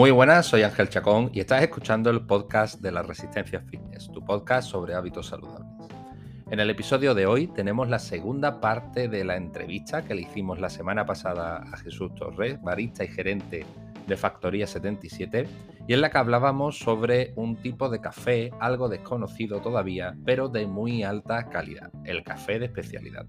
Muy buenas, soy Ángel Chacón y estás escuchando el podcast de la Resistencia Fitness, tu podcast sobre hábitos saludables. En el episodio de hoy tenemos la segunda parte de la entrevista que le hicimos la semana pasada a Jesús Torres, barista y gerente de Factoría 77, y en la que hablábamos sobre un tipo de café algo desconocido todavía, pero de muy alta calidad, el café de especialidad.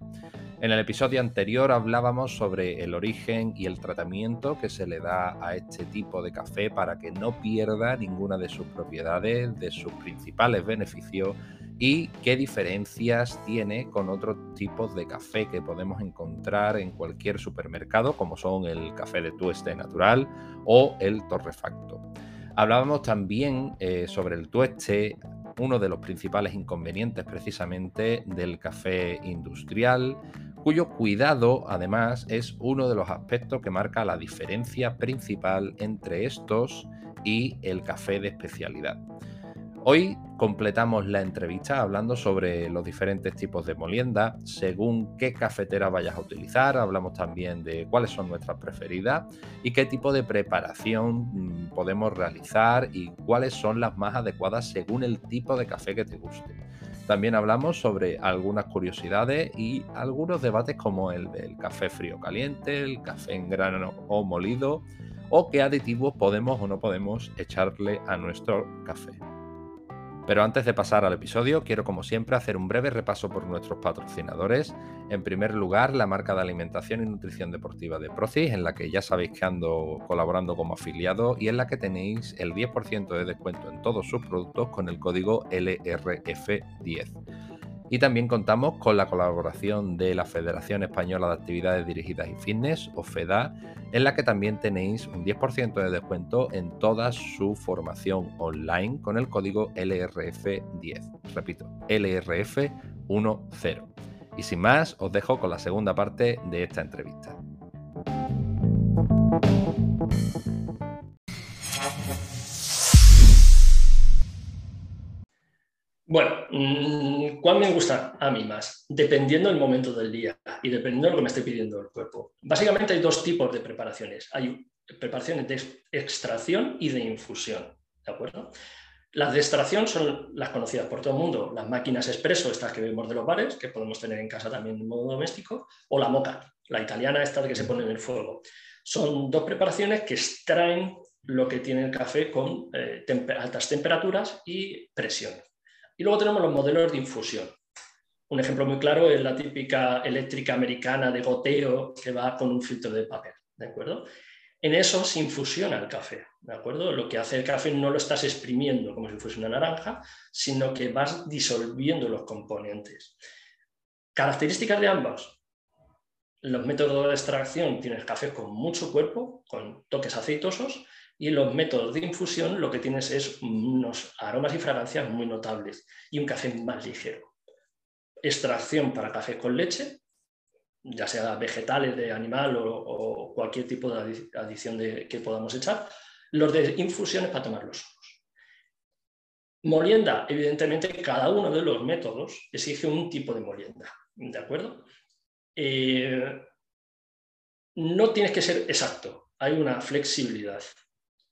En el episodio anterior hablábamos sobre el origen y el tratamiento que se le da a este tipo de café para que no pierda ninguna de sus propiedades, de sus principales beneficios y qué diferencias tiene con otros tipos de café que podemos encontrar en cualquier supermercado, como son el café de tueste natural o el torrefacto. Hablábamos también eh, sobre el tueste, uno de los principales inconvenientes precisamente del café industrial, cuyo cuidado además es uno de los aspectos que marca la diferencia principal entre estos y el café de especialidad. Hoy completamos la entrevista hablando sobre los diferentes tipos de molienda, según qué cafetera vayas a utilizar, hablamos también de cuáles son nuestras preferidas y qué tipo de preparación mm, podemos realizar y cuáles son las más adecuadas según el tipo de café que te guste. También hablamos sobre algunas curiosidades y algunos debates como el del café frío caliente, el café en grano o molido, o qué aditivos podemos o no podemos echarle a nuestro café. Pero antes de pasar al episodio, quiero como siempre hacer un breve repaso por nuestros patrocinadores. En primer lugar, la marca de alimentación y nutrición deportiva de Procis, en la que ya sabéis que ando colaborando como afiliado y en la que tenéis el 10% de descuento en todos sus productos con el código LRF10. Y también contamos con la colaboración de la Federación Española de Actividades Dirigidas y Fitness, o FEDA, en la que también tenéis un 10% de descuento en toda su formación online con el código LRF10. Repito, LRF10. Y sin más, os dejo con la segunda parte de esta entrevista. Bueno, mm, ¿cuál me gusta a mí más? Dependiendo del momento del día y dependiendo de lo que me esté pidiendo el cuerpo. Básicamente hay dos tipos de preparaciones. Hay preparaciones de extracción y de infusión. ¿De acuerdo? Las de extracción son las conocidas por todo el mundo, las máquinas expreso, estas que vemos de los bares, que podemos tener en casa también en modo doméstico, o la moca, la italiana esta que se pone en el fuego. Son dos preparaciones que extraen lo que tiene el café con eh, altas temperaturas y presión. Y luego tenemos los modelos de infusión. Un ejemplo muy claro es la típica eléctrica americana de goteo que va con un filtro de papel, ¿de acuerdo? En eso se infusiona el café, ¿de acuerdo? Lo que hace el café no lo estás exprimiendo como si fuese una naranja, sino que vas disolviendo los componentes. Características de ambos. Los métodos de extracción tienes café con mucho cuerpo, con toques aceitosos, y los métodos de infusión lo que tienes es unos aromas y fragancias muy notables y un café más ligero. Extracción para café con leche, ya sea vegetales, de animal o, cualquier tipo de adición que podamos echar. Los de infusiones para tomarlos solos. Molienda, evidentemente, cada uno de los métodos exige un tipo de molienda. ¿De acuerdo? Eh, no tienes que ser exacto, hay una flexibilidad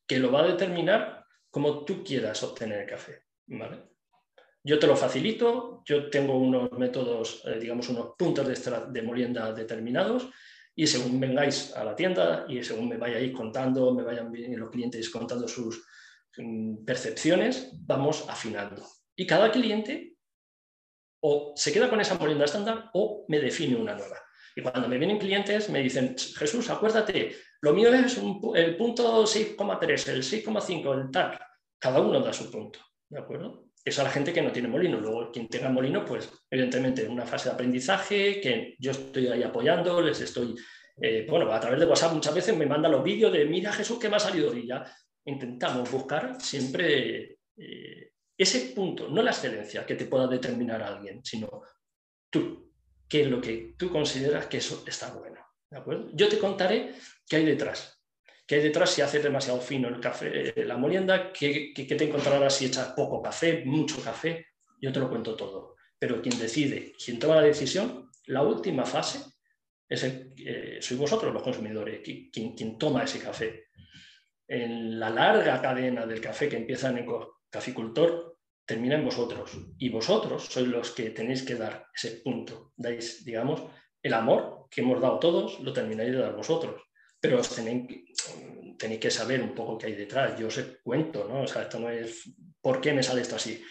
que lo va a determinar como tú quieras obtener el café. Yo te lo facilito, yo tengo unos métodos, eh, digamos, unos puntos de, de, molienda determinados y según vengáis a la tienda y según me vayáis contando, me vayan los clientes contando sus mm, percepciones, vamos afinando. Y cada cliente o se queda con esa molienda estándar o me define una nueva. Y cuando me vienen clientes me dicen, Jesús, acuérdate, lo mío es el punto 6,3, el 6,5, el tal. Cada uno da su punto, ¿de acuerdo? Eso a la gente que no tiene molino. Luego, quien tenga molino, pues evidentemente en una fase de aprendizaje que yo estoy ahí apoyando, les estoy, eh, bueno, a través de WhatsApp muchas veces me manda los vídeos de, mira Jesús, ¿qué me ha salido? Y ya intentamos buscar siempre eh, ese punto, no la excelencia que te pueda determinar alguien, sino tú, qué es lo que tú consideras que eso está bueno. Yo te contaré qué hay detrás. ¿Qué hay detrás si haces demasiado fino el café, eh, la molienda? ¿Qué, te encontrarás si echas poco café, mucho café? Yo te lo cuento todo. Pero quien decide, quien toma la decisión, la última fase es el, eh, sois vosotros los consumidores, quien, quien toma ese café. En la larga cadena del café que empieza en el caficultor, termina en vosotros. Y vosotros sois los que tenéis que dar ese punto. Dais, digamos, el amor que hemos dado todos, lo termináis de dar vosotros. Pero tenéis, tenéis que saber un poco qué hay detrás. Yo os cuento, ¿no? O sea, esto no es por qué me sale esto así.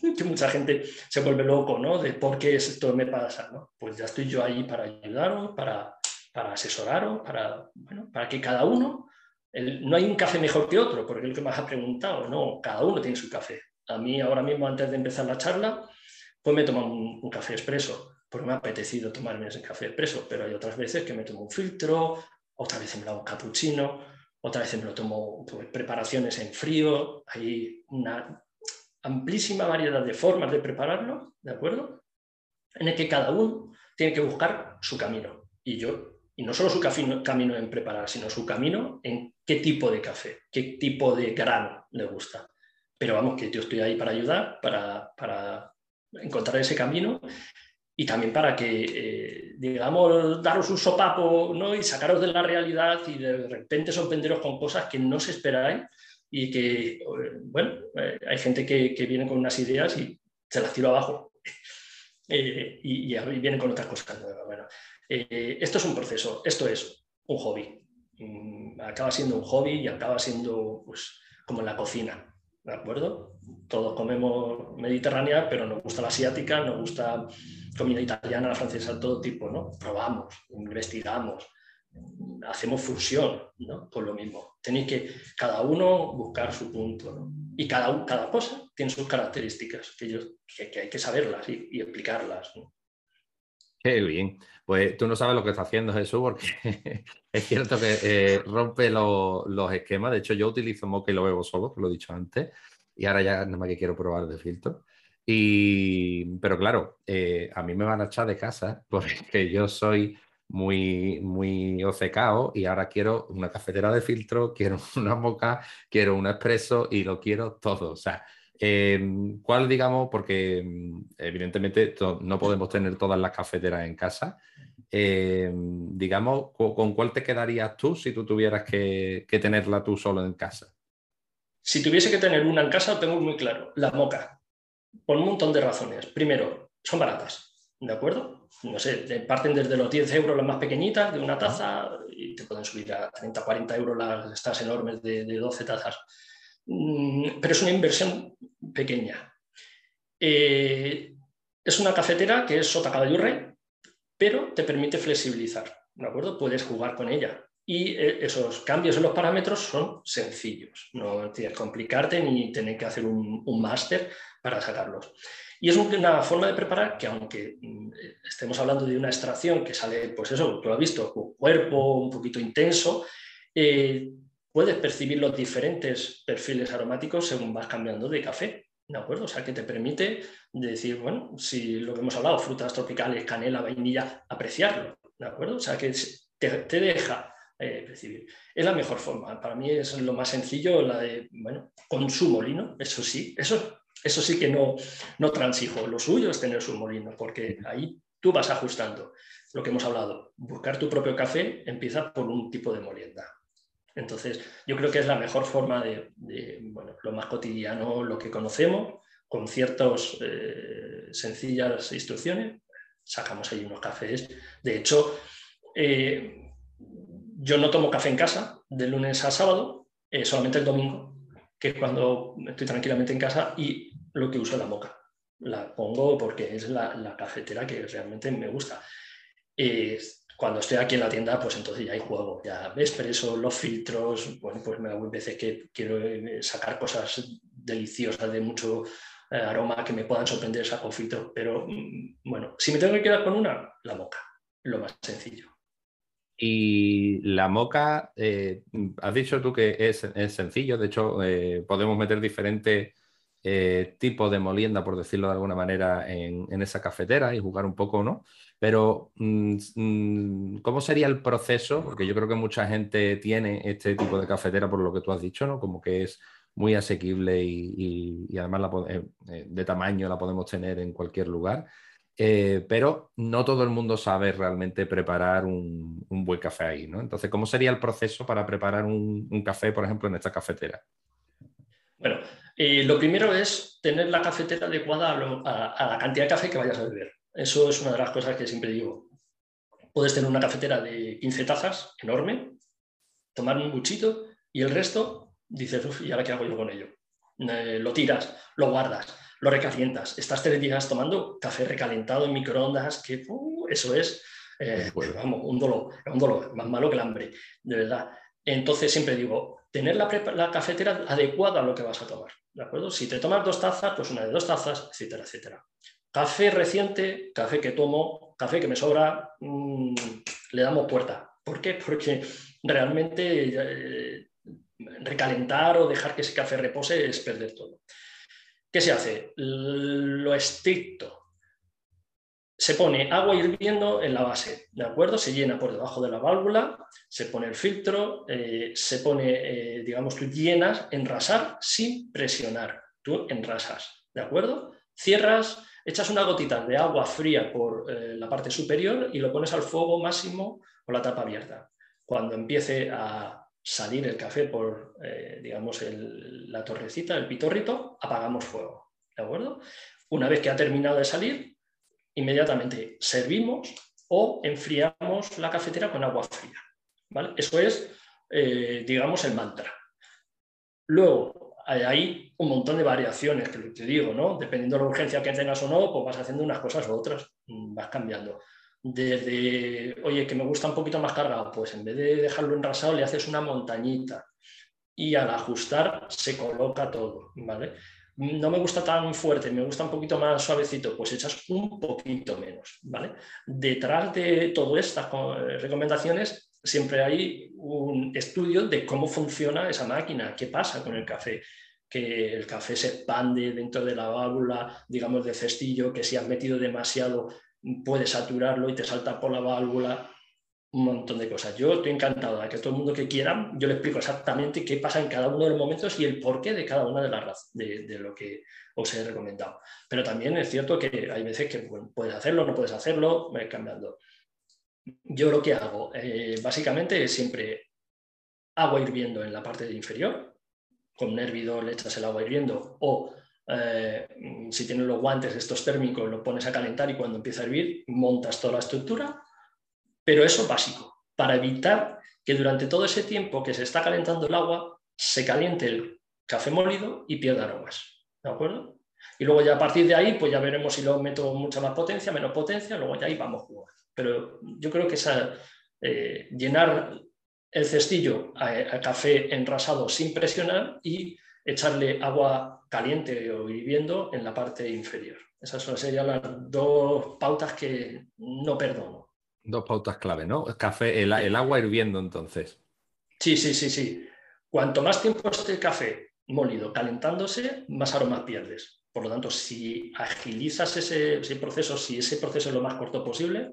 Que mucha gente se vuelve loco, ¿no? De por qué esto me pasa, ¿no? Pues ya estoy yo ahí para ayudaros, para, para asesoraros, para, bueno, para que cada uno, no hay un café mejor que otro, porque es lo que me has preguntado, no, cada uno tiene su café. A mí ahora mismo, antes de empezar la charla, pues me tomo un, un café expreso, porque me ha apetecido tomarme ese café expreso, pero hay otras veces que me tomo un filtro, otras veces me lo hago un cappuccino, otras veces me lo tomo pues, preparaciones en frío, hay una amplísima variedad de formas de prepararlo, ¿de acuerdo? En el que cada uno tiene que buscar su camino. Y yo, y no solo su camino en preparar, sino su camino en qué tipo de café, qué tipo de grano le gusta. Pero vamos, que yo estoy ahí para ayudar, para, encontrar ese camino y también para que, eh, digamos, daros un sopapo ¿no? y sacaros de la realidad y de repente sorprenderos con cosas que no os esperáis y que, eh, bueno, eh, hay gente que, viene con unas ideas y se las tiro abajo y, y, vienen con otras cosas Bueno, esto es un proceso, esto es un hobby. Mm, acaba siendo un hobby y acaba siendo pues, como en la cocina. ¿de acuerdo? Todos comemos mediterránea, pero nos gusta la asiática, nos gusta comida italiana, la francesa, todo tipo, ¿no? Probamos, investigamos, hacemos fusión, ¿no? Por lo mismo. Tenéis que cada uno buscar su punto, ¿no? Y cada, cada cosa tiene sus características que, que, hay que saberlas y, explicarlas. Qué bien. Pues tú no sabes lo que está haciendo Jesús, porque es cierto que eh, rompe los esquemas. De hecho, yo utilizo moca y lo bebo solo, que lo he dicho antes, y ahora ya nada más que quiero probar de filtro. Y, pero claro, eh, a mí me van a echar de casa porque yo soy muy, muy ocecao y ahora quiero una cafetera de filtro, quiero una moca, quiero un expreso y lo quiero todo. O sea, Em, ¿Cuál, digamos, porque em, evidentemente no podemos tener todas las cafeteras en casa, em, digamos, ¿con cuál te quedarías tú si tú tuvieras que, tenerla tú solo en casa? Si tuviese que tener una en casa, tengo muy claro, la moca, por un montón de razones. Primero, son baratas, ¿de acuerdo? No sé, parten desde los 10 euros las más pequeñitas de una taza y te pueden subir a 30, 40 euros las estas enormes de, de 12 tazas. Mm, pero es una inversión pequeña. Eh, es una cafetera que es sota caballo rey, pero te permite flexibilizar, ¿de acuerdo? Puedes jugar con ella. Y eh, esos cambios en los parámetros son sencillos, no tienes que complicarte ni tener que hacer un, máster para sacarlos. Y es una forma de preparar que aunque mm, estemos hablando de una extracción que sale, pues eso, tú lo has visto, un cuerpo un poquito intenso, eh, puedes percibir los diferentes perfiles aromáticos según vas cambiando de café. ¿De acuerdo? O sea, que te permite decir, bueno, si lo que hemos hablado, frutas tropicales, canela, vainilla, apreciarlo. ¿De acuerdo? O sea, que te, deja eh. Es la mejor forma. Para mí es lo más sencillo, la de, bueno, con su molino, eso sí, eso, eso sí que no, no transijo. Lo suyo es tener su molino, porque ahí tú vas ajustando. Lo que hemos hablado, buscar tu propio café empieza por un tipo de molienda. Entonces, yo creo que es la mejor forma de, bueno, lo más cotidiano, lo que conocemos, con ciertas eh, sencillas instrucciones, sacamos ahí unos cafés. De hecho, eh, yo no tomo café en casa de lunes a sábado, eh, solamente el domingo, que es cuando estoy tranquilamente en casa y lo que uso es la moca. La pongo porque es la, cafetera que realmente me gusta cuando estoy aquí en la tienda, pues entonces ya hay juego, ya ves, pero eso, los filtros, bueno, pues me hago veces que quiero eh, sacar cosas deliciosas de mucho eh, aroma que me puedan sorprender, saco filtro, pero mm, bueno, si me tengo que quedar con una, la moca, lo más sencillo. Y la moca, eh, has dicho tú que es, sencillo, de hecho podemos meter diferentes eh, tipo de molienda, por decirlo de alguna manera, en, esa cafetera y jugar un poco, ¿no? Pero, mm, mm, ¿cómo sería el proceso? Porque yo creo que mucha gente tiene este tipo de cafetera por lo que tú has dicho, ¿no? Como que es muy asequible y, además eh, eh, de tamaño la podemos tener en cualquier lugar. Pero no todo el mundo sabe realmente preparar un, buen café ahí, ¿no? Entonces, ¿cómo sería el proceso para preparar un, un café, por ejemplo, en esta cafetera? Bueno, eh, lo primero es tener la cafetera adecuada a, la cantidad de café que vayas a beber. Eso es una de las cosas que siempre digo. Puedes tener una cafetera de 15 tazas, enorme, tomar un buchito y el resto dices, uff, ¿y ahora qué hago yo con ello? Eh, lo tiras, lo guardas, lo recalientas. Estás tres días tomando café recalentado en microondas, que uh, eso es, eh, vamos, un dolor, un dolor, más malo que el hambre, de verdad. Entonces siempre digo, tener la, cafetera adecuada a lo que vas a tomar. ¿De acuerdo? Si te tomas dos tazas, pues una de dos tazas, etcétera, etcétera. Café reciente, café que tomo, café que me sobra, mm, le damos puerta. ¿Por qué? Porque realmente eh, recalentar o dejar que ese café repose es perder todo. ¿Qué se hace? Lo estricto, se pone agua hirviendo en la base, ¿de acuerdo? Se llena por debajo de la válvula, se pone el filtro, eh, se pone, eh, digamos, tú llenas, enrasar sin presionar, tú enrasas, ¿de acuerdo? Cierras, echas una gotita de agua fría por eh, la parte superior y lo pones al fuego máximo con la tapa abierta. Cuando empiece a salir el café por, digamos, la torrecita, el pitorrito, apagamos fuego, ¿de acuerdo? Una vez que ha terminado de salir, inmediatamente servimos o enfriamos la cafetera con agua fría. ¿vale? Eso es, eh, digamos, el mantra. Luego, hay un montón de variaciones, que te digo, ¿no? Dependiendo de la urgencia que tengas o no, pues vas haciendo unas cosas u otras, mm, vas cambiando. Desde, oye, que me gusta un poquito más cargado, pues en vez de dejarlo enrasado le haces una montañita y al ajustar se coloca todo, ¿vale? no me gusta tan fuerte, me gusta un poquito más suavecito, pues echas un poquito menos, ¿vale? Detrás de todas estas eh, recomendaciones siempre hay un estudio de cómo funciona esa máquina, qué pasa con el café, que el café se expande dentro de la válvula, digamos, de cestillo, que si has metido demasiado puede saturarlo y te salta por la válvula, un montón de cosas. Yo estoy encantado de que todo el mundo que quiera, yo le explico exactamente qué pasa en cada uno de los momentos y el porqué de cada una de las de, de lo que os he recomendado. Pero también es cierto que hay veces que puedes hacerlo, no puedes hacerlo, me cambiando. Yo lo que hago, eh, básicamente, es siempre agua hirviendo en la parte inferior, con un hervidor le echas el agua hirviendo o eh, si tienes los guantes estos térmicos, lo pones a calentar y cuando empieza a hervir, montas toda la estructura pero eso básico, para evitar que durante todo ese tiempo que se está calentando el agua, se caliente el café molido y pierda aromas. ¿De acuerdo? Y luego ya a partir de ahí, pues ya veremos si lo meto mucha más potencia, menos potencia, luego ya ahí vamos a jugar. Pero yo creo que esa, eh, llenar el cestillo a, café enrasado sin presionar y echarle agua caliente o hirviendo en la parte inferior. Esas serían las dos pautas que no perdono. Dos pautas clave, ¿no? Café, el, agua hirviendo entonces. Sí, sí, sí, sí. Cuanto más tiempo esté el café molido calentándose, más aromas pierdes. Por lo tanto, si agilizas ese, proceso, si ese proceso es lo más corto posible,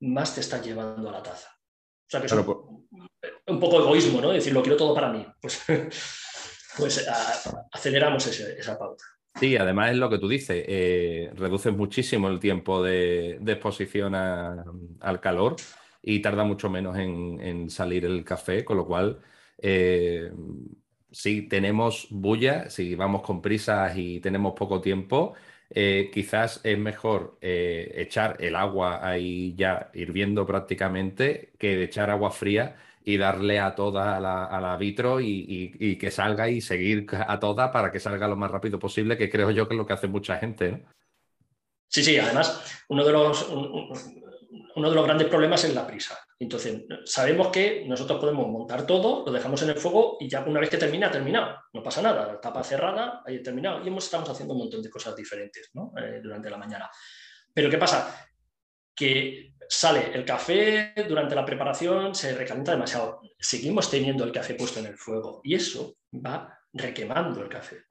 más te está llevando a la taza. O sea que es un, poco egoísmo, ¿no? Decir, lo quiero todo para mí. Pues, pues aceleramos esa pauta. Sí, además es lo que tú dices, eh, reduces muchísimo el tiempo de, exposición al calor y tarda mucho menos en, salir el café, con lo cual, eh, si tenemos bulla, si vamos con prisas y tenemos poco tiempo, eh, quizás es mejor echar el agua ahí ya hirviendo prácticamente que echar agua fría y darle a toda a la, vitro y, que salga y seguir a toda para que salga lo más rápido posible, que creo yo que es lo que hace mucha gente. Sí, sí, además, uno de los, uno de los grandes problemas es la prisa. Entonces, sabemos que nosotros podemos montar todo, lo dejamos en el fuego y ya una vez que termina, ha terminado. No pasa nada, tapa cerrada, ahí terminado. Y estamos haciendo un montón de cosas diferentes eh, durante la mañana. Pero ¿qué pasa? Que sale el café durante la preparación, se recalienta demasiado. Seguimos teniendo el café puesto en el fuego y eso va requemando el café.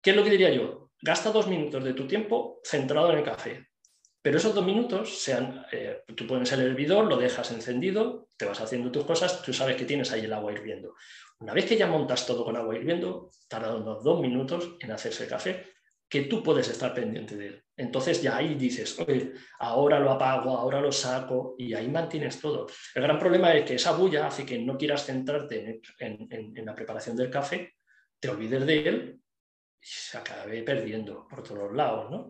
¿Qué es lo que diría yo? Gasta dos minutos de tu tiempo centrado en el café. Pero esos dos minutos, sean, eh, tú pones el hervidor, lo dejas encendido, te vas haciendo tus cosas, tú sabes que tienes ahí el agua hirviendo. Una vez que ya montas todo con agua hirviendo, tarda unos dos minutos en hacerse el café, que tú puedes estar pendiente de él. Entonces ya ahí dices, oye, ahora lo apago, ahora lo saco y ahí mantienes todo. El gran problema es que esa bulla hace que no quieras centrarte en, la preparación del café, te olvides de él y se acabe perdiendo por todos lados. ¿no?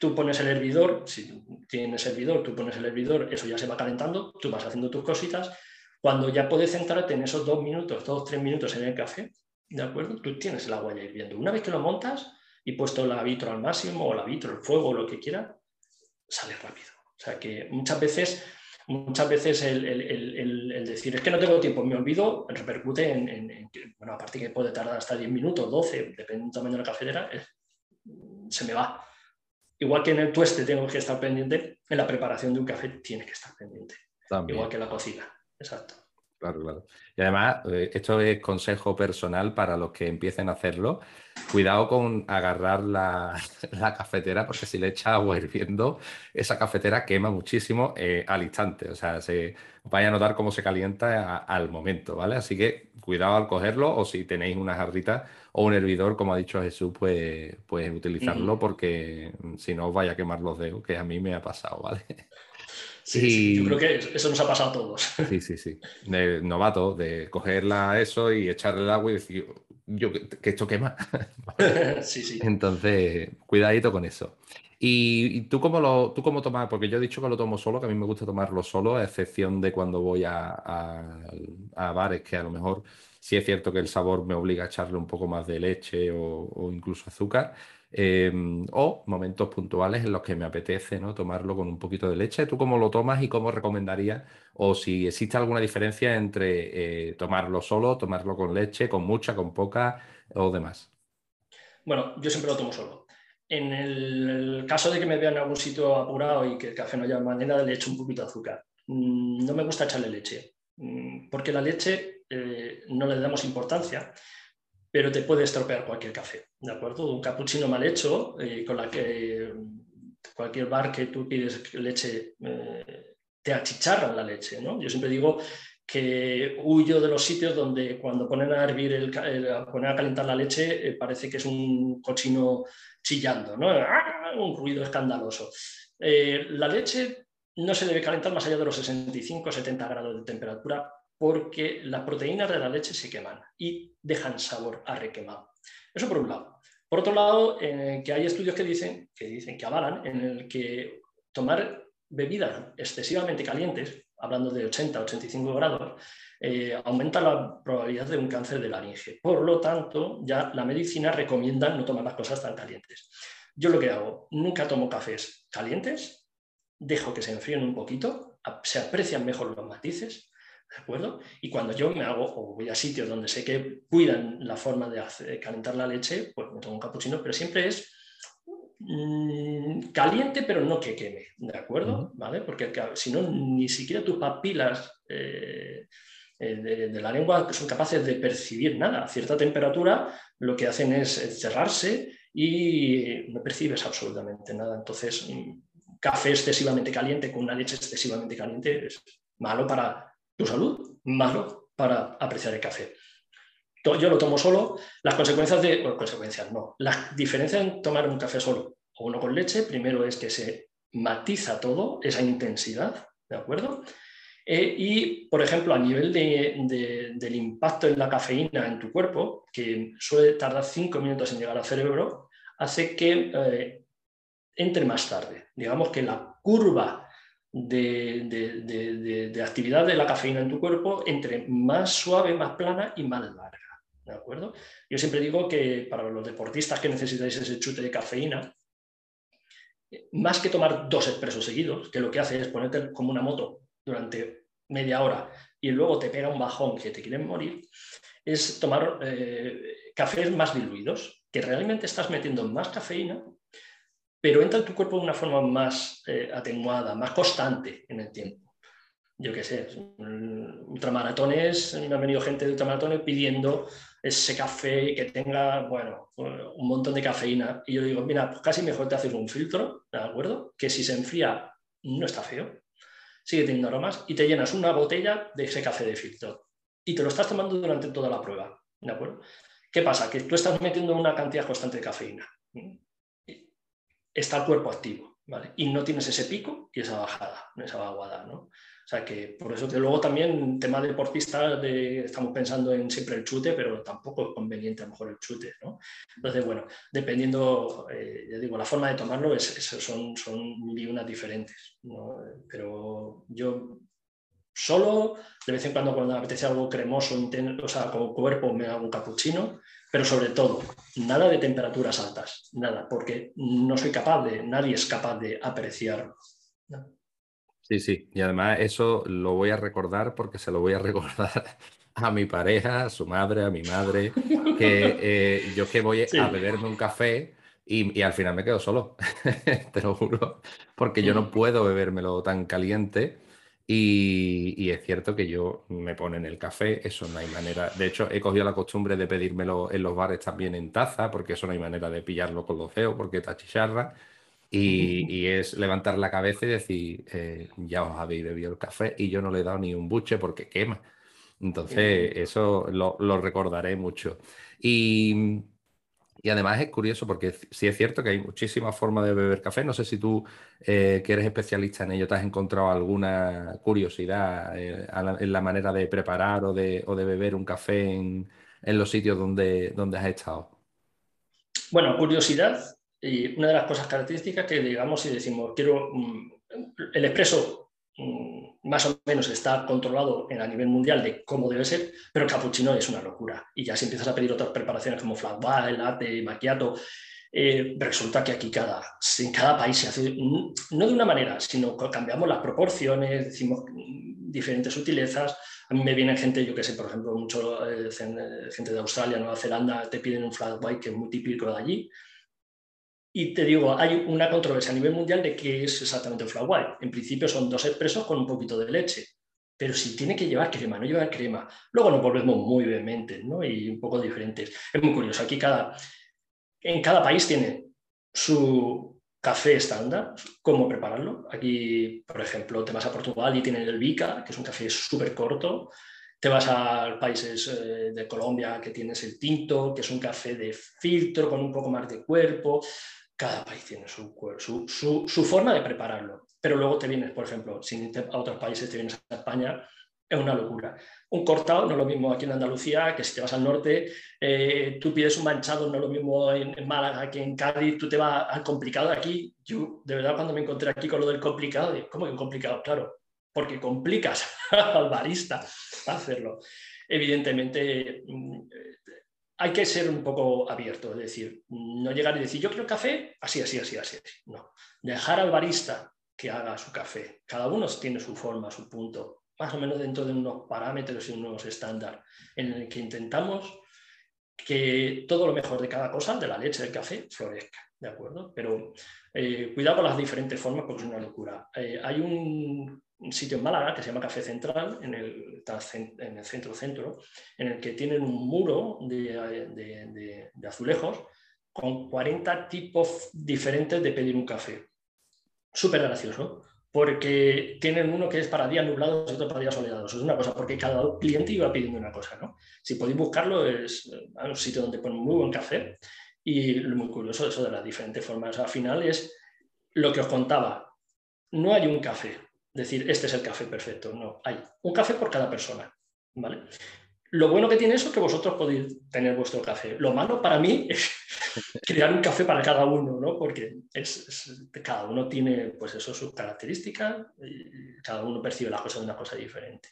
Tú pones el hervidor, si tienes hervidor, tú pones el hervidor, eso ya se va calentando, tú vas haciendo tus cositas. Cuando ya puedes centrarte en esos dos minutos, dos, tres minutos en el café, ¿de acuerdo? Tú tienes el agua ya hirviendo. Una vez que lo montas y puesto la vitro al máximo, o la vitro, el fuego, lo que quiera, sale rápido. O sea que muchas veces, muchas veces el, decir es que no tengo tiempo, me olvido, repercute en, bueno, aparte que puede tardar hasta 10 minutos, 12, depende del tamaño de la cafetera, se me va. Igual que en el tueste tengo que estar pendiente, en la preparación de un café tiene que estar pendiente. Igual que en la cocina. Exacto. Claro, claro. Y además, eh, esto es consejo personal para los que empiecen a hacerlo. Cuidado con agarrar la, cafetera, porque si le echa agua hirviendo, esa cafetera quema muchísimo eh, al instante. O sea, se vaya a notar cómo se calienta al momento, ¿vale? Así que cuidado al cogerlo, o si tenéis una jarrita o un hervidor, como ha dicho Jesús, pues, pues utilizarlo, porque si no os vaya a quemar los dedos, que a mí me ha pasado, ¿vale? Sí, yo creo que eso nos ha pasado a todos. Sí, sí, sí. De novato, de cogerla eso y echarle el agua y decir, yo, que esto quema. sí, sí. Entonces, cuidadito con eso. ¿Y, tú cómo lo tú cómo tomas? Porque yo he dicho que lo tomo solo, que a mí me gusta tomarlo solo, a excepción de cuando voy a, a, bares que a lo mejor sí es cierto que el sabor me obliga a echarle un poco más de leche o, o incluso azúcar. Em, o momentos puntuales en los que me apetece ¿no? tomarlo con un poquito de leche. ¿Tú cómo lo tomas y cómo recomendarías? O si existe alguna diferencia entre eh, tomarlo solo, tomarlo con leche, con mucha, con poca o demás. Bueno, yo siempre lo tomo solo. En el caso de que me vea en algún sitio apurado y que el café no haya manera, le echo un poquito de azúcar. Mm, no me gusta echarle leche, mm, porque la leche eh, no le damos importancia pero te puede estropear cualquier café, ¿de acuerdo? Un cappuccino mal hecho, eh, con la que cualquier bar que tú pides leche, eh, te achicharran la leche, ¿no? Yo siempre digo que huyo de los sitios donde cuando ponen a hervir, el, poner a calentar la leche, eh, parece que es un cochino chillando, ¿no? ¡Ah! Un ruido escandaloso. la leche no se debe calentar más allá de los 65-70 grados de temperatura porque las proteínas de la leche se queman y dejan sabor a requemado. Eso por un lado. Por otro lado, eh, que hay estudios que dicen, que dicen, que avalan, en el que tomar bebidas excesivamente calientes, hablando de 80-85 grados, eh, aumenta la probabilidad de un cáncer de laringe. Por lo tanto, ya la medicina recomienda no tomar las cosas tan calientes. Yo lo que hago, nunca tomo cafés calientes, dejo que se enfríen un poquito, se aprecian mejor los matices ¿De acuerdo? Y cuando yo me hago o voy a sitios donde sé que cuidan la forma de, calentar la leche, pues me tomo un capuchino, pero siempre es mm, caliente, pero no que queme, ¿de acuerdo? ¿Vale? Porque si no, ni siquiera tus papilas eh, eh, de, la lengua son capaces de percibir nada. A cierta temperatura lo que hacen es cerrarse y no percibes absolutamente nada. Entonces, café excesivamente caliente con una leche excesivamente caliente es malo para tu salud, malo para apreciar el café. Yo lo tomo solo. Las consecuencias de. Bueno, consecuencias no. La diferencia en tomar un café solo o uno con leche, primero es que se matiza todo, esa intensidad, ¿de acuerdo? Eh, y, por ejemplo, a nivel del impacto en la cafeína en tu cuerpo, que suele tardar cinco minutos en llegar al cerebro, hace que eh, entre más tarde. Digamos que la curva de, actividad de la cafeína en tu cuerpo entre más suave, más plana y más larga. ¿De acuerdo? Yo siempre digo que para los deportistas que necesitáis ese chute de cafeína, más que tomar dos expresos seguidos, que lo que hace es ponerte como una moto durante media hora y luego te pega un bajón que te quieren morir, es tomar eh, cafés más diluidos, que realmente estás metiendo más cafeína pero entra en tu cuerpo de una forma más eh, atenuada, más constante en el tiempo. Yo qué sé, ultramaratones, me ha venido gente de ultramaratones pidiendo ese café que tenga, bueno, un montón de cafeína. Y yo digo, mira, pues casi mejor te haces un filtro, ¿de acuerdo? Que si se enfría no está feo, sigue teniendo aromas y te llenas una botella de ese café de filtro. Y te lo estás tomando durante toda la prueba, ¿de acuerdo? ¿Qué pasa? Que tú estás metiendo una cantidad constante de cafeína. Está el cuerpo activo, ¿vale? Y no tienes ese pico y esa bajada, esa vaguada, ¿no? O sea que por eso que luego también, tema deportista, de, estamos pensando en siempre el chute, pero tampoco es conveniente a lo mejor el chute, ¿no? Entonces, bueno, dependiendo, eh, ya digo, la forma de tomarlo es, son, son mil y unas diferentes, ¿no? Pero yo solo, de vez en cuando cuando me apetece algo cremoso, o sea, con cuerpo me hago un capuchino, pero sobre todo, nada de temperaturas altas, nada, porque no soy capaz de, nadie es capaz de apreciarlo. ¿no? Sí, sí, y además eso lo voy a recordar porque se lo voy a recordar a mi pareja, a su madre, a mi madre, que eh, yo que voy a beberme un café y, al final me quedo solo, te lo juro, porque yo no puedo bebérmelo tan caliente y, y, es cierto que yo me ponen el café, eso no hay manera, de hecho he cogido la costumbre de pedírmelo en los bares también en taza, porque eso no hay manera de pillarlo con los dedos porque está chicharra. Y, es levantar la cabeza y decir, eh, ya os habéis bebido el café y yo no le he dado ni un buche porque quema. Entonces, eso lo, recordaré mucho. Y, además es curioso porque sí es cierto que hay muchísimas formas de beber café. No sé si tú, eh, que eres especialista en ello, te has encontrado alguna curiosidad eh, en la manera de preparar o de, o de beber un café en, los sitios donde, donde has estado. Bueno, curiosidad, y una de las cosas características que digamos si decimos, quiero, mm, el expreso más o menos está controlado en a nivel mundial de cómo debe ser, pero el cappuccino es una locura. Y ya si empiezas a pedir otras preparaciones como flat white, latte, macchiato, eh, resulta que aquí cada, en cada país se hace, mm, no de una manera, sino cambiamos las proporciones, decimos diferentes sutilezas. A mí me viene gente, yo que sé, por ejemplo, mucho eh, gente de Australia, Nueva Zelanda, te piden un flat white que es muy típico de allí y te digo, hay una controversia a nivel mundial de qué es exactamente el flat white. En principio son dos expresos con un poquito de leche, pero si tiene que llevar crema, no lleva crema, luego nos volvemos muy vehementes ¿no? y un poco diferentes. Es muy curioso, aquí cada, en cada país tiene su café estándar, cómo prepararlo. Aquí, por ejemplo, te vas a Portugal y tienen el Bica, que es un café súper corto. Te vas a países eh, de Colombia que tienes el tinto, que es un café de filtro con un poco más de cuerpo cada país tiene su, forma de prepararlo. Pero luego te vienes, por ejemplo, si a otros países, te vienes a España, es una locura. Un cortado no es lo mismo aquí en Andalucía que si te vas al norte, eh, tú pides un manchado, no es lo mismo en, Málaga que en Cádiz, tú te vas al complicado aquí. Yo, de verdad, cuando me encontré aquí con lo del complicado, ¿cómo que complicado? Claro, porque complicas al barista hacerlo. Evidentemente, mm, hay que ser un poco abierto, es decir, no llegar y decir, yo quiero café, así, así, así, así. No, dejar al barista que haga su café. Cada uno tiene su forma, su punto, más o menos dentro de unos parámetros y unos estándares en el que intentamos que todo lo mejor de cada cosa, de la leche, del café, florezca, ¿de acuerdo? Pero eh, cuidado con las diferentes formas porque es una locura. Eh, hay un un sitio en Málaga que se llama Café Central, en el, en el centro-centro, en el que tienen un muro de, azulejos con 40 tipos diferentes de pedir un café. Súper gracioso, porque tienen uno que es para días nublados y otro para días soleados. Es una cosa, porque cada cliente iba pidiendo una cosa. ¿no? Si podéis buscarlo, es un sitio donde ponen muy buen café y lo muy curioso eso de las diferentes formas. Al final es lo que os contaba. No hay un café, decir, este es el café perfecto. No, hay un café por cada persona. ¿vale? Lo bueno que tiene eso es que vosotros podéis tener vuestro café. Lo malo para mí es crear un café para cada uno, ¿no? porque es, cada uno tiene pues eso, sus características y cada uno percibe las cosas de una cosa diferente.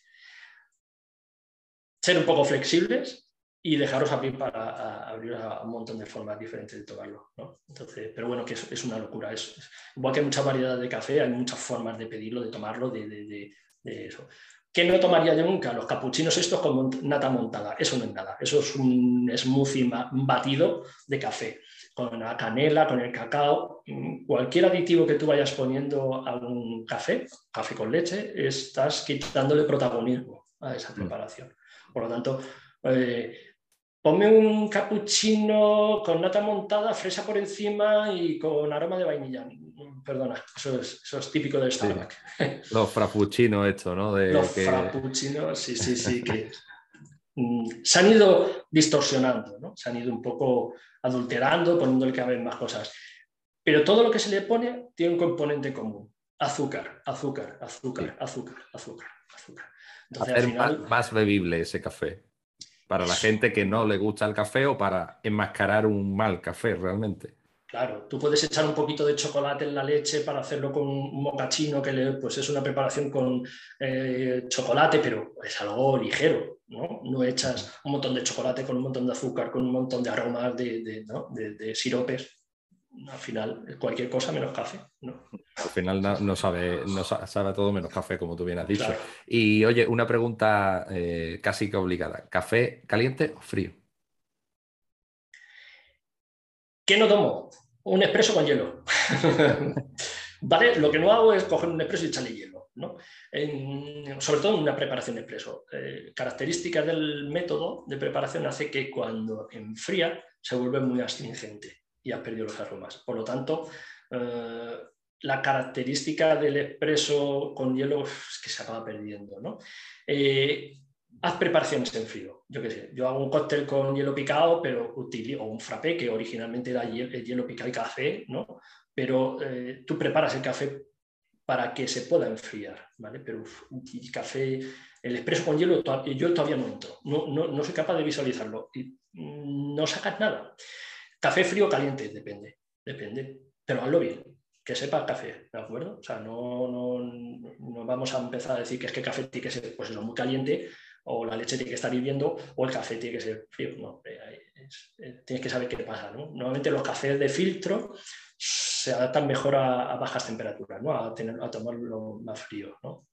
Ser un poco flexibles y dejaros abrir para abrir a un montón de formas diferentes de tomarlo. ¿no? Entonces, pero bueno, que es, una locura. Es, igual que hay mucha variedad de café, hay muchas formas de pedirlo, de tomarlo, de, de, de, eso. ¿Qué no tomaría yo nunca? Los capuchinos estos con nata montada. Eso no es nada. Eso es un smoothie batido de café. Con la canela, con el cacao, cualquier aditivo que tú vayas poniendo a un café, café con leche, estás quitándole protagonismo a esa mm. preparación. Por lo tanto, eh, Ponme un cappuccino con nata montada, fresa por encima y con aroma de vainilla. Perdona, eso es, típico del Starbucks. Los frappuccinos, esto, ¿no? Los frappuccinos, sí, sí, sí, que mm, se han ido distorsionando, ¿no? Se han ido un poco adulterando, poniéndole cada vez más cosas. Pero todo lo que se le pone tiene un componente común. Azúcar, azúcar, azúcar, azúcar, azúcar, azúcar. Entonces, Hacer final... más bebible ese café para la gente que no le gusta el café o para enmascarar un mal café realmente. Claro, tú puedes echar un poquito de chocolate en la leche para hacerlo con un mocachino, que pues es una preparación con eh, chocolate, pero es algo ligero, ¿no? No echas un montón de chocolate con un montón de azúcar, con un montón de aromas de, de siropes al final cualquier cosa menos café. ¿no? Al final no, sabe, no sabe todo menos café, como tú bien has dicho. Y oye, una pregunta eh, casi que obligada. ¿Café caliente o frío? ¿Qué no tomo? Un expreso con hielo. ¿Vale? Lo que no hago es coger un expreso y echarle hielo. ¿no? sobre todo en una preparación de expreso. Eh, características del método de preparación hace que cuando enfría se vuelve muy astringente y has perdido los aromas. Por lo tanto, eh, la característica del expreso con hielo es que se acaba perdiendo. ¿no? Eh, haz preparaciones en frío. Yo qué sé, yo hago un cóctel con hielo picado, pero utilizo, un frappé, que originalmente era hielo, picado y café, ¿no? pero eh, tú preparas el café para que se pueda enfriar, ¿vale? Pero el café, el expreso con hielo, yo todavía no entro, no, no, no soy capaz de visualizarlo y mm, no sacas nada. Café frío o caliente, depende, depende, pero hazlo bien, que sepa café, ¿de acuerdo? O sea, no, no, vamos a empezar a decir que es que el café tiene que ser pues muy caliente o la leche tiene que estar hirviendo o el café tiene que ser frío. No, eh, eh, tienes que saber qué pasa. ¿no? Normalmente los cafés de filtro se adaptan mejor a, bajas temperaturas, ¿no? a, tener, a tomarlo más frío. ¿no?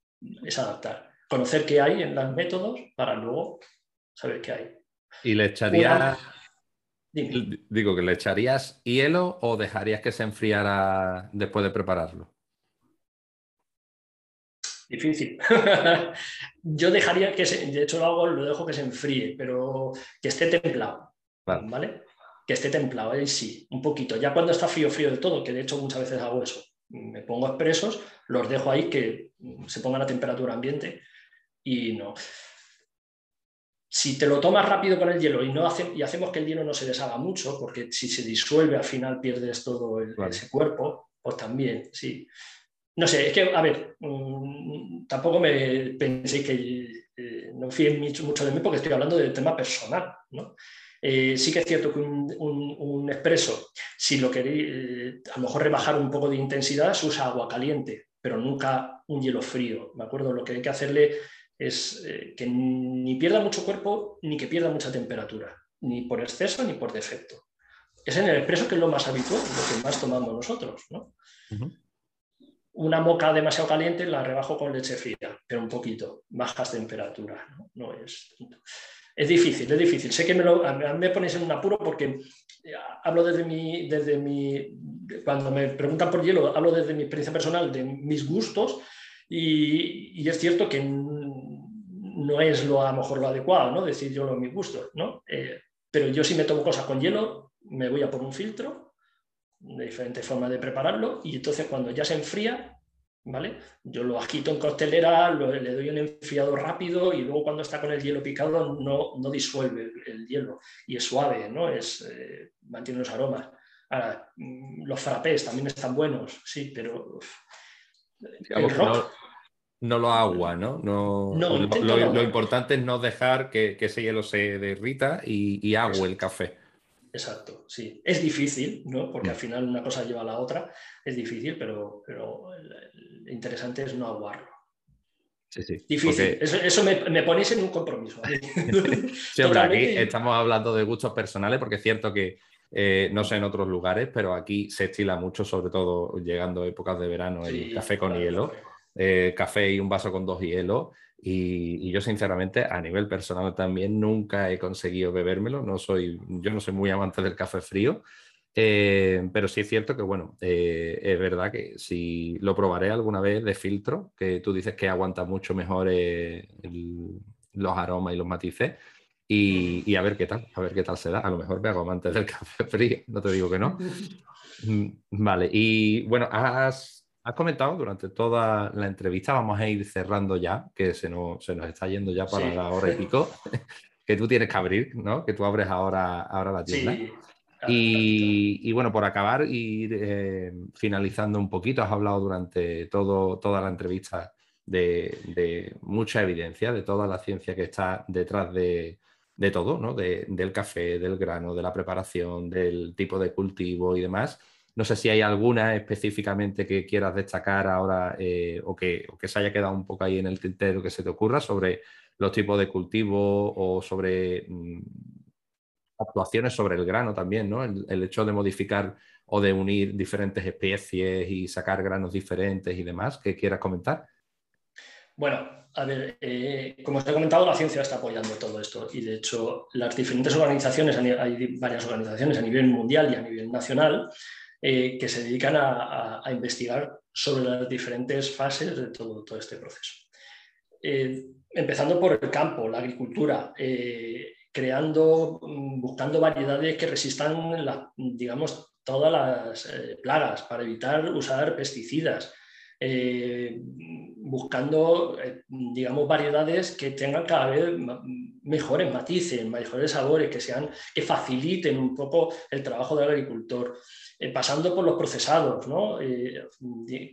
Es adaptar. Conocer qué hay en los métodos para luego saber qué hay. ¿Y le echaría Digo, que le echarías hielo o dejarías que se enfriara después de prepararlo. Difícil. Yo dejaría que se, de hecho lo hago, lo dejo que se enfríe, pero que esté templado. Vale. Que esté templado, ahí sí, un poquito. Ya cuando está frío, frío de todo, que de hecho muchas veces hago eso. Me pongo expresos, los dejo ahí que se pongan a temperatura ambiente y no si te lo tomas rápido con el hielo y, no y hacemos que el hielo no se deshaga mucho, porque si se disuelve al final pierdes todo ese cuerpo, pues también, sí. No sé, es que, a ver, mm, tampoco me pensé que eh, no fíen mucho, de mí porque estoy hablando del tema personal, ¿no? Eh, sí que es cierto que un, expreso, si lo queréis, eh, a lo mejor rebajar un poco de intensidad, se usa agua caliente, pero nunca un hielo frío. Me acuerdo, lo que hay que hacerle es eh, que ni pierda mucho cuerpo ni que pierda mucha temperatura, ni por exceso ni por defecto. Es en el expreso que es lo más habitual, lo que más tomamos nosotros. Una moca demasiado caliente la rebajo con leche fría, pero un poquito, bajas temperaturas. ¿no? es, es difícil, es difícil. Sé que me, lo, me ponéis en un apuro porque eh, hablo desde mi, desde mi, cuando me preguntan por hielo, hablo desde mi experiencia personal, de mis gustos, y, y es cierto que no es lo, a lo mejor lo adecuado, ¿no? Decir yo lo mi gusto, ¿no? Eh, pero yo si me tomo cosas con hielo, me voy a por un filtro de diferentes formas de prepararlo y entonces cuando ya se enfría, ¿vale? Yo lo agito en costelera, le doy un enfriado rápido y luego cuando está con el hielo picado no, no disuelve el, hielo y es suave, ¿no? Es, eh, mantiene los aromas. Ahora, mm, los frappés también están buenos, sí, pero... No lo agua, ¿no? no, lo, importante es no dejar que, ese hielo se derrita y, y agua el café. Exacto, sí. Es difícil, ¿no? Porque al final una cosa lleva a la otra. Es difícil, pero, pero lo interesante es no aguarlo. Sí, sí. Difícil. Eso, me, me, ponéis en un compromiso. sí, hombre, aquí estamos hablando de gustos personales porque es cierto que, eh, no sé en otros lugares, pero aquí se estila mucho, sobre todo llegando épocas de verano, el café con hielo. Eh, café y un vaso con dos hielos. Y, yo sinceramente a nivel personal también nunca he conseguido bebérmelo. No soy, yo no soy muy amante del café frío, eh, pero sí es cierto que bueno, eh, es verdad que si lo probaré alguna vez de filtro, que tú dices que aguanta mucho mejor los aromas y los matices, y, a ver qué tal, a ver qué tal se da. A lo mejor me hago antes del café frío, no te digo que no. Mm, vale, y bueno, has, comentado durante toda la entrevista, vamos a ir cerrando ya, que se nos, se nos está yendo ya para la hora y pico, que tú tienes que abrir, ¿no? Que tú abres ahora, ahora la tienda. Y, bueno, por acabar y ir eh, finalizando un poquito, has hablado durante todo, toda la entrevista de, mucha evidencia, de toda la ciencia que está detrás de, todo, ¿no? del café, del grano, de la preparación, del tipo de cultivo y demás. No sé si hay alguna específicamente que quieras destacar ahora eh, o, que, que, se haya quedado un poco ahí en el tintero que se te ocurra sobre los tipos de cultivo o sobre mm, actuaciones sobre el grano también, ¿no? El, hecho de modificar o de unir diferentes especies y sacar granos diferentes y demás, ¿qué quieras comentar? Bueno, a ver, eh, como os he comentado, la ciencia está apoyando todo esto y de hecho las diferentes organizaciones, hay varias organizaciones a nivel mundial y a nivel nacional eh, que se dedican a, investigar sobre las diferentes fases de todo, todo este proceso. Eh, empezando por el campo, la agricultura, creando, mm, buscando variedades que resistan, digamos, todas las plagas para evitar usar pesticidas. Eh, buscando, eh, digamos, variedades que tengan cada vez mejores matices, mejores sabores, que, sean, que faciliten un poco el trabajo del agricultor, eh, pasando por los procesados,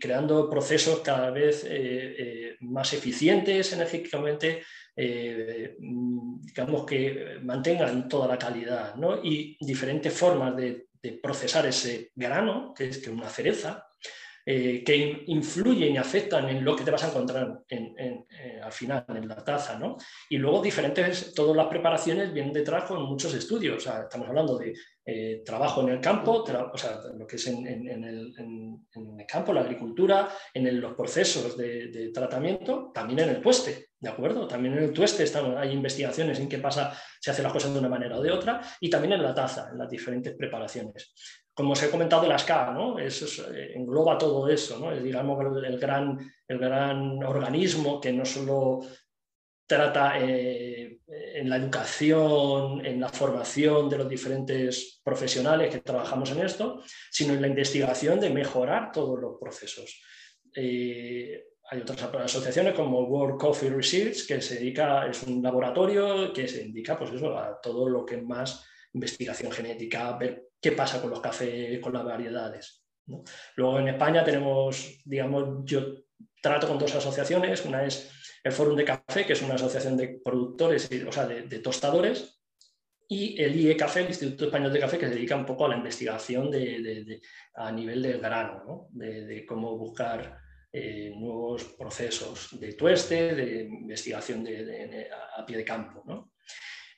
creando procesos cada vez más eficientes energéticamente, digamos, que mantengan toda la calidad, y diferentes formas de, de procesar ese grano, que es que una cereza, eh, que influyen y afectan en lo que te vas a encontrar eh, al final en la taza. ¿no? Y luego diferentes, todas las preparaciones vienen detrás con muchos estudios. estamos hablando de eh, trabajo en el campo, o sea, lo que es en, el, campo, la agricultura, en los procesos de, tratamiento, también en el tueste, ¿de acuerdo? También en el tueste hay investigaciones en qué pasa, se hacen las cosas de una manera o de otra, y también en la taza, en las diferentes preparaciones como os he comentado, la SCA, ¿no? Eh, engloba todo eso, es digamos el gran, el gran organismo que no solo trata eh, en la educación, en la formación de los diferentes profesionales que trabajamos en esto, sino en la investigación de mejorar todos los procesos. Eh, hay otras asociaciones como World Coffee Research, que se dedica, es un laboratorio que se dedica pues eso, a todo lo que más investigación genética, ver qué pasa con los cafés, con las variedades. Luego en España tenemos, digamos, yo trato con dos asociaciones, una es el Fórum de Café, que es una asociación de productores, o sea, de, tostadores, y el IE Café, el Instituto Español de Café, que se dedica un poco a la investigación a nivel del grano, de, cómo buscar eh, nuevos procesos de tueste, de investigación a pie de campo. ¿no?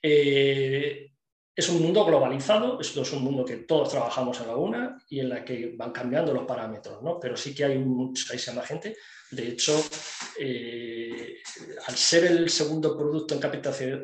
Eh, es un mundo globalizado, esto es un mundo que todos trabajamos a la una y en la que van cambiando los parámetros, ¿no? pero sí que hay muchísima gente. De hecho, eh, al ser el segundo producto en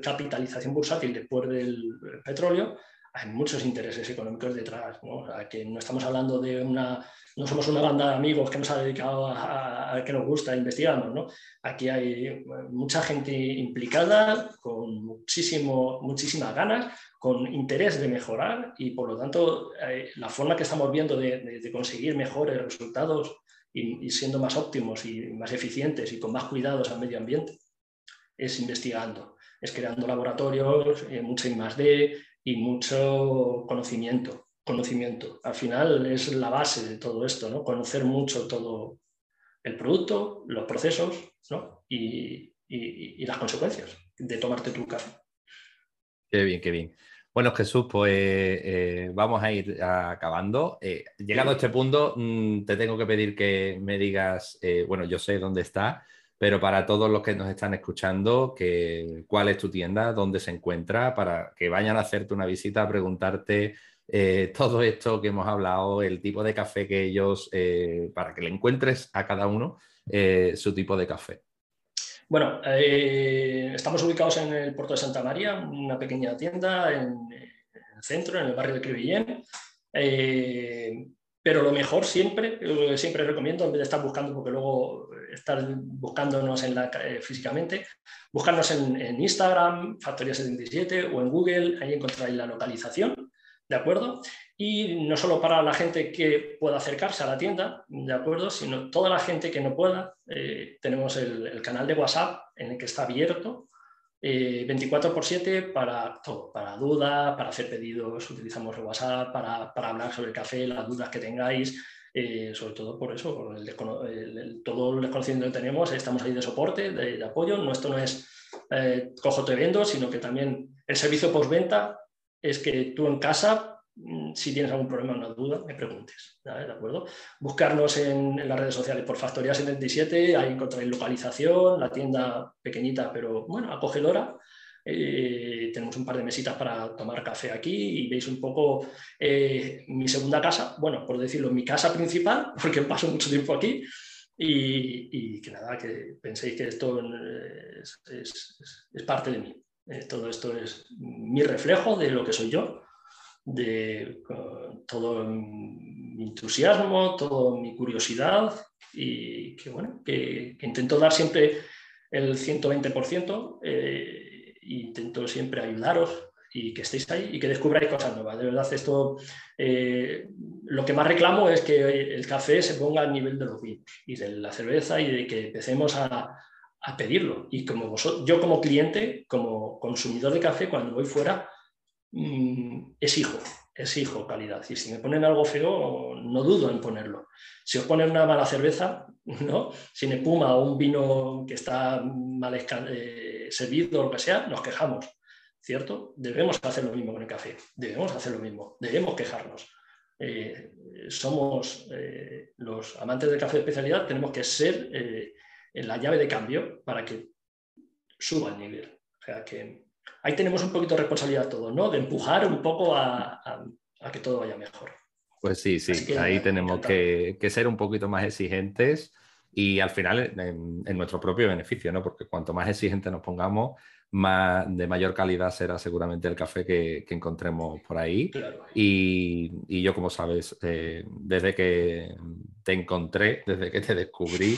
capitalización bursátil después del petróleo, hay muchos intereses económicos detrás. ¿no? que no estamos hablando de una no somos una banda de amigos que nos ha dedicado a, que nos gusta, investigamos, ¿no? Aquí hay mucha gente implicada con muchísimo, muchísimas ganas, con interés de mejorar y por lo tanto eh, la forma que estamos viendo de, conseguir mejores resultados y, siendo más óptimos y más eficientes y con más cuidados al medio ambiente es investigando, es creando laboratorios, eh, mucha I+D y mucho conocimiento conocimiento. Al final es la base de todo esto, ¿no? Conocer mucho todo el producto, los procesos y, las consecuencias de tomarte tu café. Qué bien, qué bien. Bueno, Jesús, pues eh, vamos a ir acabando. Eh, llegado a este punto, mm, te tengo que pedir que me digas, eh, bueno, yo sé dónde está, pero para todos los que nos están escuchando, que, cuál es tu tienda, dónde se encuentra, para que vayan a hacerte una visita, a preguntarte eh, todo esto que hemos hablado, el tipo de café que ellos, eh, para que le encuentres a cada uno eh, su tipo de café. Bueno, estamos ubicados en el puerto de Santa María, una pequeña tienda en, el centro, en el barrio de Crevillén. pero lo mejor siempre, siempre recomiendo, en vez de estar buscando, porque luego estar buscándonos en la, físicamente, buscarnos en, en Instagram, Factoría77 o en Google, ahí encontráis la localización, ¿de acuerdo? Y no solo para la gente que pueda acercarse a la tienda, ¿de acuerdo? Sino toda la gente que no pueda. Eh, tenemos el, el, canal de WhatsApp en el que está abierto 24 eh, por 7 para todo, para dudas, para hacer pedidos, utilizamos el WhatsApp, para, para hablar sobre el café, las dudas que tengáis, eh, sobre todo por eso, por el, todo el desconocimiento que tenemos, estamos ahí de soporte, de, apoyo. No, esto no es eh, cojo te vendo, sino que también el servicio postventa es que tú en casa Mm, si tienes algún problema o una duda, me preguntes. ¿De acuerdo? Buscarnos en, las redes sociales por Factoría 77, ahí encontráis localización, la tienda pequeñita pero bueno, acogedora. Eh, tenemos un par de mesitas para tomar café aquí y veis un poco eh, mi segunda casa, bueno, por decirlo, mi casa principal, porque paso mucho tiempo aquí. Y, que nada, que penséis que esto es, es parte de mí. Eh, todo esto es mi reflejo de lo que soy yo de todo mi entusiasmo, toda mi curiosidad y que, bueno, que, intento dar siempre el 120%, eh, e intento siempre ayudaros y que estéis ahí y que descubráis cosas nuevas. De verdad, esto eh, lo que más reclamo es que el café se ponga al nivel de los vinos y de la cerveza y de que empecemos a, a pedirlo. Y como vosotros, yo como cliente, como consumidor de café, cuando voy fuera, Mm, es hijo, es hijo calidad. Y si me ponen algo feo, no dudo en ponerlo. Si os ponen una mala cerveza, ¿no? sin espuma o un vino que está mal eh, servido o lo que sea, nos quejamos, ¿cierto? Debemos hacer lo mismo con el café, debemos hacer lo mismo, debemos quejarnos. Eh, somos eh, los amantes del café de especialidad, tenemos que ser la llave de cambio para que suba el nivel. O sea, que ahí tenemos un poquito de responsabilidad todos, ¿no? De empujar un poco a, que todo vaya mejor. Pues sí, sí, ahí tenemos que, ser un poquito más exigentes y al final en, nuestro propio beneficio, ¿no? Porque cuanto más exigentes nos pongamos, más, de mayor calidad será seguramente el café que, encontremos por ahí. Y, yo, como sabes, eh, desde que te encontré, desde que te descubrí,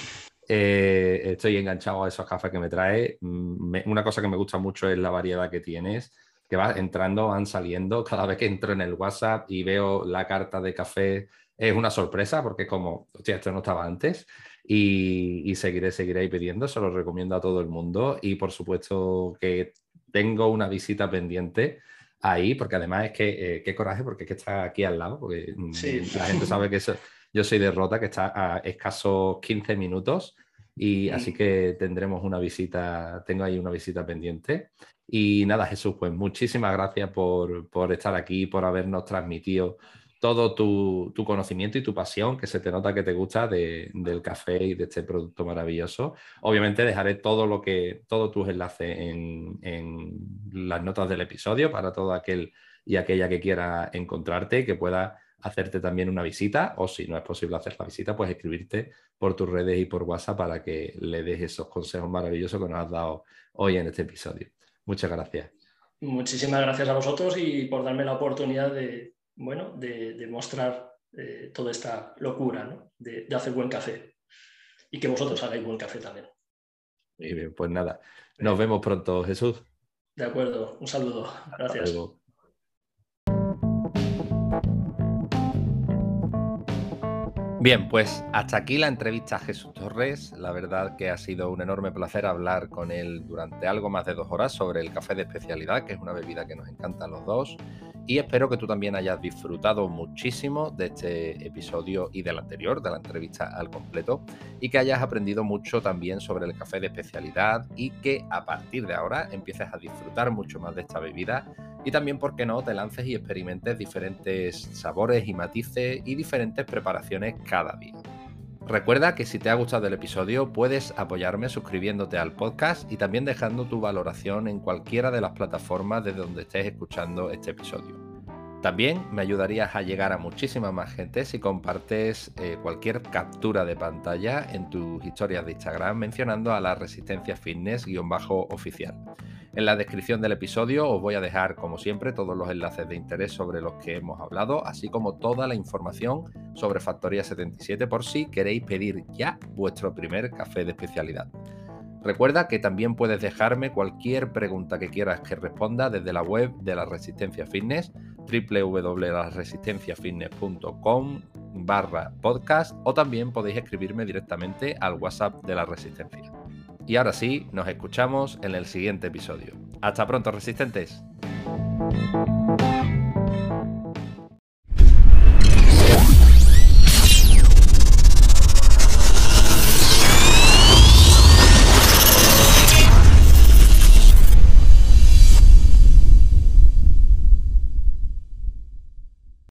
eh, estoy enganchado a esos cafés que me trae. Mm, una cosa que me gusta mucho es la variedad que tienes, que va entrando, van saliendo. Cada vez que entro en el WhatsApp y veo la carta de café, es una sorpresa porque como, hostia, esto no estaba antes. Y, seguiré, seguiré ahí pidiendo, se lo recomiendo a todo el mundo. Y por supuesto que tengo una visita pendiente ahí, porque además es que, eh, qué coraje, porque es que está aquí al lado, porque mm, la gente sabe que eso, yo soy de Rota, que está a escasos 15 minutos. Y así que tendremos una visita, tengo ahí una visita pendiente. Y nada, Jesús, pues muchísimas gracias por, por estar aquí, por habernos transmitido todo tu, tu, conocimiento y tu pasión, que se te nota que te gusta de, del café y de este producto maravilloso. Obviamente dejaré todo lo que, todos tus enlaces en, en, las notas del episodio para todo aquel y aquella que quiera encontrarte y que pueda hacerte también una visita o si no es posible hacer la visita, pues escribirte por tus redes y por WhatsApp para que le des esos consejos maravillosos que nos has dado hoy en este episodio. Muchas gracias. Muchísimas gracias a vosotros y por darme la oportunidad de, bueno, de, mostrar eh, toda esta locura de, hacer buen café y que vosotros hagáis buen café también. Muy bien, pues nada, nos vemos pronto, Jesús. De acuerdo, un saludo. Gracias. Bien, pues hasta aquí la entrevista a Jesús Torres. La verdad que ha sido un enorme placer hablar con él durante algo más de dos horas sobre el café de especialidad, que es una bebida que nos encanta a los dos. Y espero que tú también hayas disfrutado muchísimo de este episodio y del anterior, de la entrevista al completo, y que hayas aprendido mucho también sobre el café de especialidad y que a partir de ahora empieces a disfrutar mucho más de esta bebida y también, ¿por qué no?, te lances y experimentes diferentes sabores y matices y diferentes preparaciones cada día. Recuerda que si te ha gustado el episodio puedes apoyarme suscribiéndote al podcast y también dejando tu valoración en cualquiera de las plataformas desde donde estés escuchando este episodio. También me ayudarías a llegar a muchísima más gente si compartes eh, cualquier captura de pantalla en tus historias de Instagram mencionando a la Resistencia Fitness-oficial. En la descripción del episodio os voy a dejar, como siempre, todos los enlaces de interés sobre los que hemos hablado, así como toda la información sobre Factoría 77 por si queréis pedir ya vuestro primer café de especialidad. Recuerda que también puedes dejarme cualquier pregunta que quieras que responda desde la web de la Resistencia Fitness, www.laresistenciafitness.com barra podcast o también podéis escribirme directamente al WhatsApp de la Resistencia. Y ahora sí, nos escuchamos en el siguiente episodio. Hasta pronto, resistentes.